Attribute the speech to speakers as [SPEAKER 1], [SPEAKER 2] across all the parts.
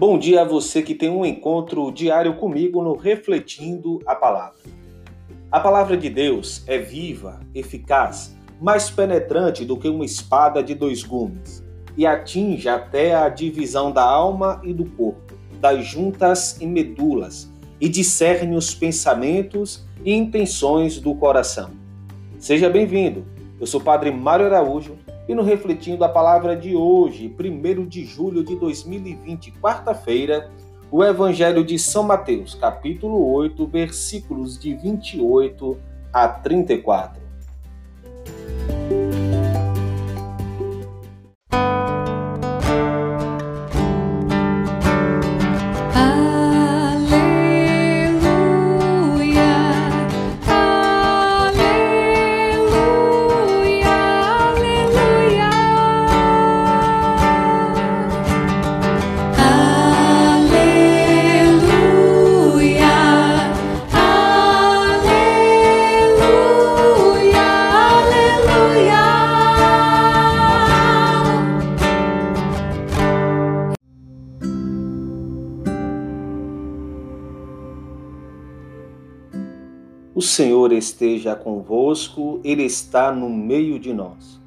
[SPEAKER 1] Bom dia a você que tem um encontro diário comigo no Refletindo a Palavra. A palavra de Deus é viva, eficaz, mais penetrante do que uma espada de dois gumes e atinge até a divisão da alma e do corpo, das juntas e medulas, e discerne os pensamentos e intenções do coração. Seja bem-vindo. Eu sou o Padre Mário Araújo e no Refletindo a Palavra de hoje, 1 de julho de 2020, quarta-feira, o Evangelho de São Mateus, capítulo 8, versículos de 28 a 34. Senhor esteja convosco, Ele está no meio de nós.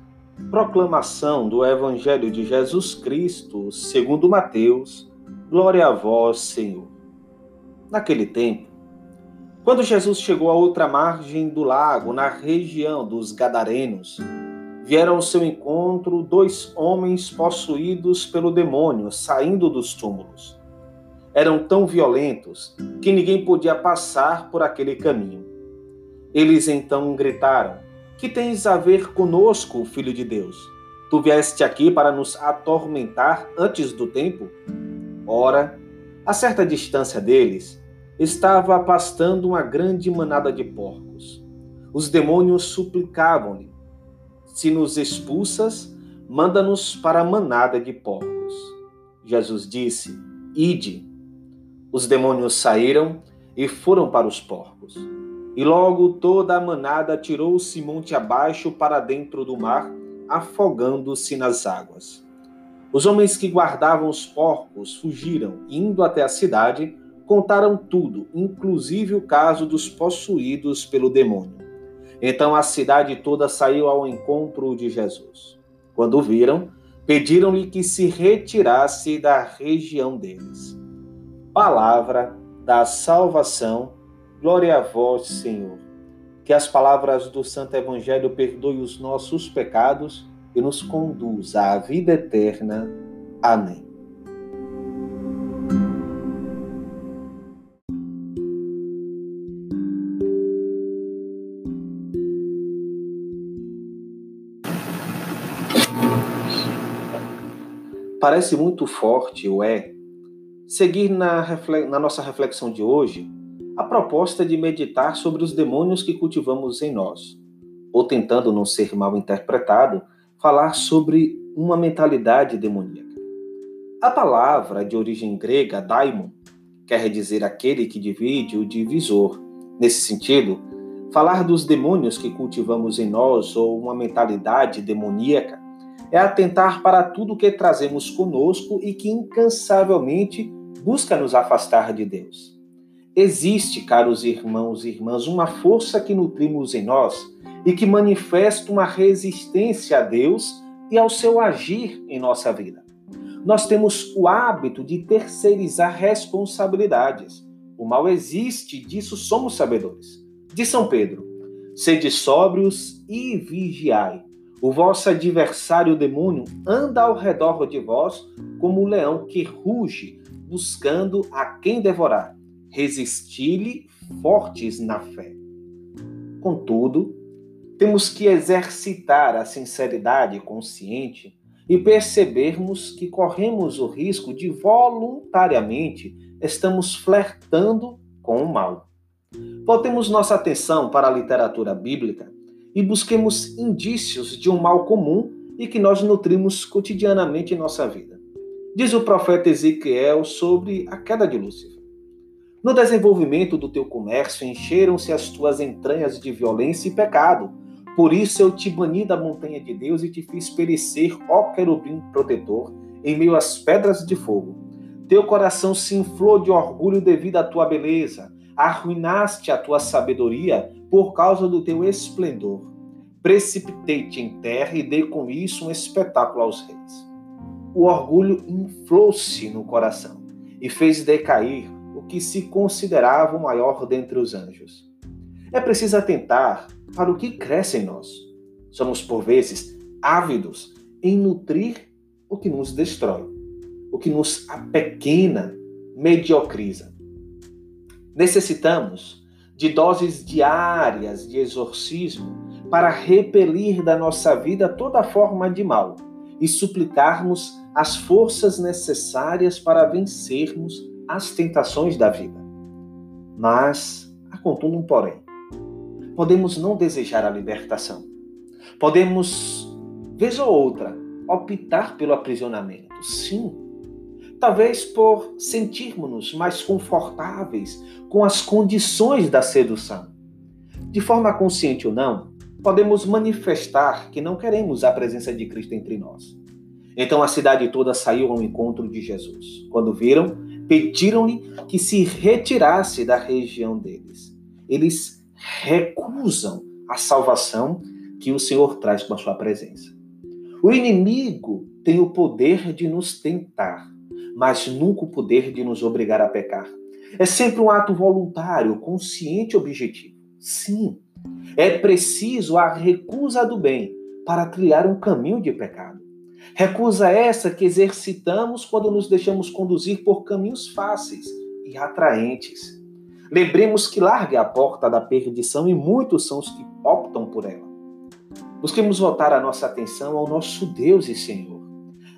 [SPEAKER 1] Proclamação do Evangelho de Jesus Cristo, segundo Mateus. Glória a vós, Senhor. Naquele tempo, quando Jesus chegou à outra margem do lago, na região dos Gadarenos, vieram ao seu encontro dois homens possuídos pelo demônio, saindo dos túmulos. Eram tão violentos que ninguém podia passar por aquele caminho. Eles então gritaram: Que tens a ver conosco, filho de Deus? Tu vieste aqui para nos atormentar antes do tempo? Ora, a certa distância deles, estava pastando uma grande manada de porcos. Os demônios suplicavam-lhe: Se nos expulsas, manda-nos para a manada de porcos. Jesus disse: Ide. Os demônios saíram e foram para os porcos. E logo toda a manada tirou-se monte abaixo para dentro do mar, afogando-se nas águas. Os homens que guardavam os porcos fugiram, indo até a cidade, contaram tudo, inclusive o caso dos possuídos pelo demônio. Então a cidade toda saiu ao encontro de Jesus. Quando o viram, pediram-lhe que se retirasse da região deles. Palavra da salvação Glória a vós, Senhor. Que as palavras do Santo Evangelho perdoem os nossos pecados e nos conduza à vida eterna. Amém. Parece muito forte, ou é, seguir na, na nossa reflexão de hoje a proposta de meditar sobre os demônios que cultivamos em nós, ou tentando não ser mal interpretado, falar sobre uma mentalidade demoníaca. A palavra de origem grega daimon quer dizer aquele que divide o divisor. Nesse sentido, falar dos demônios que cultivamos em nós ou uma mentalidade demoníaca é atentar para tudo que trazemos conosco e que incansavelmente busca nos afastar de Deus. Existe, caros irmãos e irmãs, uma força que nutrimos em nós e que manifesta uma resistência a Deus e ao seu agir em nossa vida. Nós temos o hábito de terceirizar responsabilidades. O mal existe, disso somos sabedores. De São Pedro: sede sóbrios e vigiai. O vosso adversário, o demônio, anda ao redor de vós como um leão que ruge, buscando a quem devorar resisti-lhe fortes na fé. Contudo, temos que exercitar a sinceridade consciente e percebermos que corremos o risco de voluntariamente estamos flertando com o mal. Voltemos nossa atenção para a literatura bíblica e busquemos indícios de um mal comum e que nós nutrimos cotidianamente em nossa vida. Diz o profeta Ezequiel sobre a queda de Lúcifer. No desenvolvimento do teu comércio encheram-se as tuas entranhas de violência e pecado. Por isso eu te bani da montanha de Deus e te fiz perecer, ó querubim protetor, em meio às pedras de fogo. Teu coração se inflou de orgulho devido à tua beleza. Arruinaste a tua sabedoria por causa do teu esplendor. Precipitei-te em terra e dei com isso um espetáculo aos reis. O orgulho inflou-se no coração e fez decair que se considerava o maior dentre os anjos. É preciso atentar para o que cresce em nós. Somos, por vezes, ávidos em nutrir o que nos destrói, o que nos apequena, mediocriza. Necessitamos de doses diárias de exorcismo para repelir da nossa vida toda forma de mal e suplicarmos as forças necessárias para vencermos as tentações da vida. Mas há contudo um porém. Podemos não desejar a libertação. Podemos, vez ou outra, optar pelo aprisionamento. Sim. Talvez por sentirmos-nos mais confortáveis com as condições da sedução. De forma consciente ou não, podemos manifestar que não queremos a presença de Cristo entre nós. Então a cidade toda saiu ao encontro de Jesus. Quando viram, pediram-lhe que se retirasse da região deles. Eles recusam a salvação que o Senhor traz com a sua presença. O inimigo tem o poder de nos tentar, mas nunca o poder de nos obrigar a pecar. É sempre um ato voluntário, consciente e objetivo. Sim, é preciso a recusa do bem para trilhar um caminho de pecado. Recusa essa que exercitamos quando nos deixamos conduzir por caminhos fáceis e atraentes. Lembremos que larga a porta da perdição e muitos são os que optam por ela. Busquemos voltar a nossa atenção ao nosso Deus e Senhor,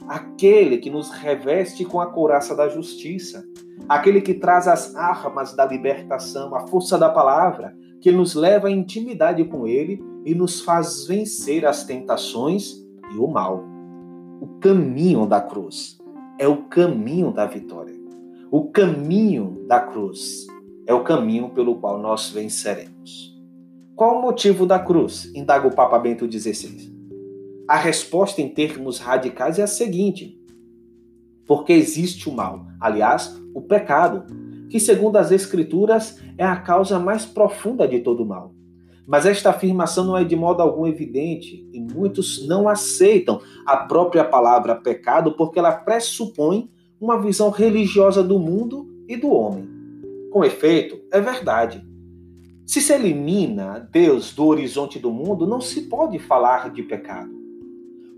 [SPEAKER 1] aquele que nos reveste com a couraça da justiça, aquele que traz as armas da libertação, a força da palavra, que nos leva à intimidade com Ele e nos faz vencer as tentações e o mal. O caminho da cruz é o caminho da vitória. O caminho da cruz é o caminho pelo qual nós venceremos. Qual o motivo da cruz? indaga o Papa Bento XVI. A resposta em termos radicais é a seguinte: porque existe o mal, aliás, o pecado, que, segundo as Escrituras, é a causa mais profunda de todo o mal. Mas esta afirmação não é de modo algum evidente e muitos não aceitam a própria palavra pecado porque ela pressupõe uma visão religiosa do mundo e do homem. Com efeito, é verdade. Se se elimina Deus do horizonte do mundo, não se pode falar de pecado.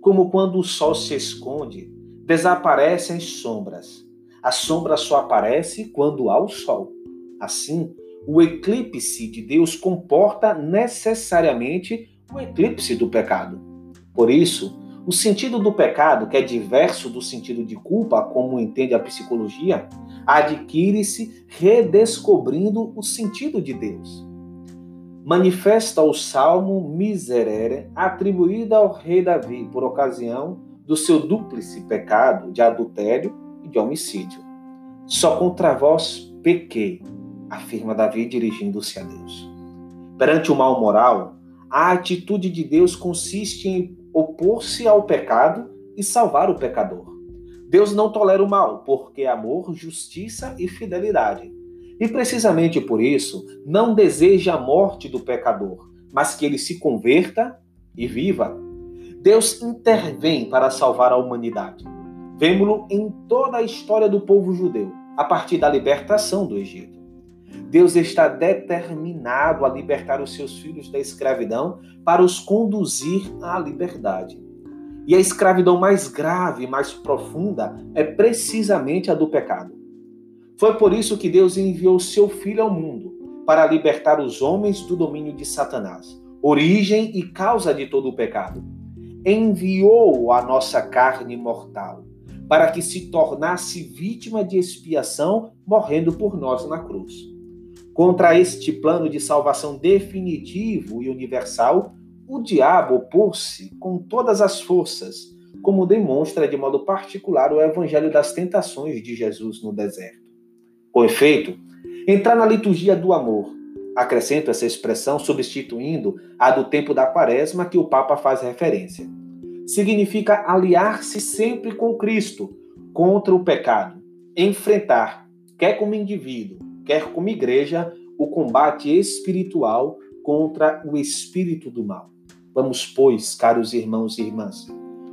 [SPEAKER 1] Como quando o sol se esconde, desaparecem as sombras. A sombra só aparece quando há o sol. Assim, o eclipse de Deus comporta necessariamente o eclipse do pecado. Por isso, o sentido do pecado, que é diverso do sentido de culpa, como entende a psicologia, adquire-se redescobrindo o sentido de Deus. Manifesta o salmo Miserere, atribuído ao rei Davi por ocasião do seu dúplice pecado de adultério e de homicídio. Só contra vós pequei, afirma Davi dirigindo-se a Deus. Perante o mal moral, a atitude de Deus consiste em opor-se ao pecado e salvar o pecador. Deus não tolera o mal, porque é amor, justiça e fidelidade. E precisamente por isso, não deseja a morte do pecador, mas que ele se converta e viva. Deus intervém para salvar a humanidade. Vemo-lo em toda a história do povo judeu, a partir da libertação do Egito. Deus está determinado a libertar os seus filhos da escravidão para os conduzir à liberdade. E a escravidão mais grave, mais profunda, é precisamente a do pecado. Foi por isso que Deus enviou seu Filho ao mundo, para libertar os homens do domínio de Satanás, origem e causa de todo o pecado. Enviou a nossa carne mortal, para que se tornasse vítima de expiação, morrendo por nós na cruz. Contra este plano de salvação definitivo e universal, o diabo opôs-se com todas as forças, como demonstra de modo particular o evangelho das tentações de Jesus no deserto. Com efeito, entrar na liturgia do amor, acrescento essa expressão substituindo a do tempo da quaresma que o Papa faz referência. Significa aliar-se sempre com Cristo contra o pecado, enfrentar, quer como indivíduo, quer como igreja, o combate espiritual contra o espírito do mal. Vamos, pois, caros irmãos e irmãs,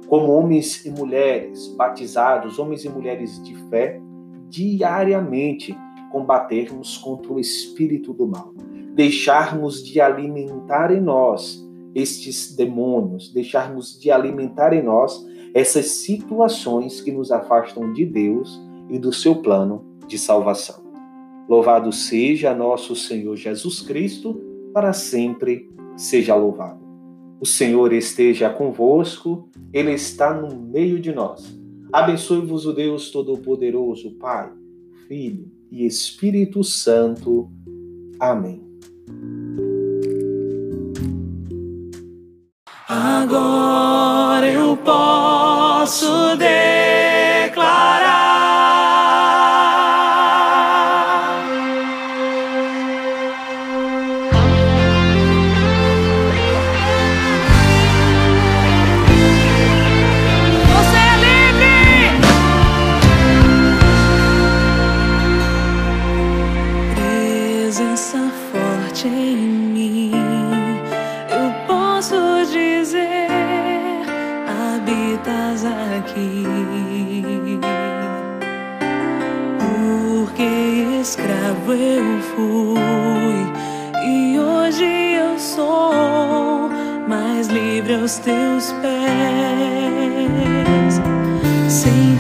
[SPEAKER 1] como homens e mulheres batizados, homens e mulheres de fé, diariamente combatermos contra o espírito do mal, deixarmos de alimentar em nós estes demônios, deixarmos de alimentar em nós essas situações que nos afastam de Deus e do seu plano de salvação. Louvado seja nosso Senhor Jesus Cristo, para sempre seja louvado. O Senhor esteja convosco, Ele está no meio de nós. Abençoe-vos o Deus Todo-Poderoso, Pai, Filho e Espírito Santo. Amém.
[SPEAKER 2] Agora eu posso declarar. fui e hoje eu sou mais livre aos teus pés. Sim.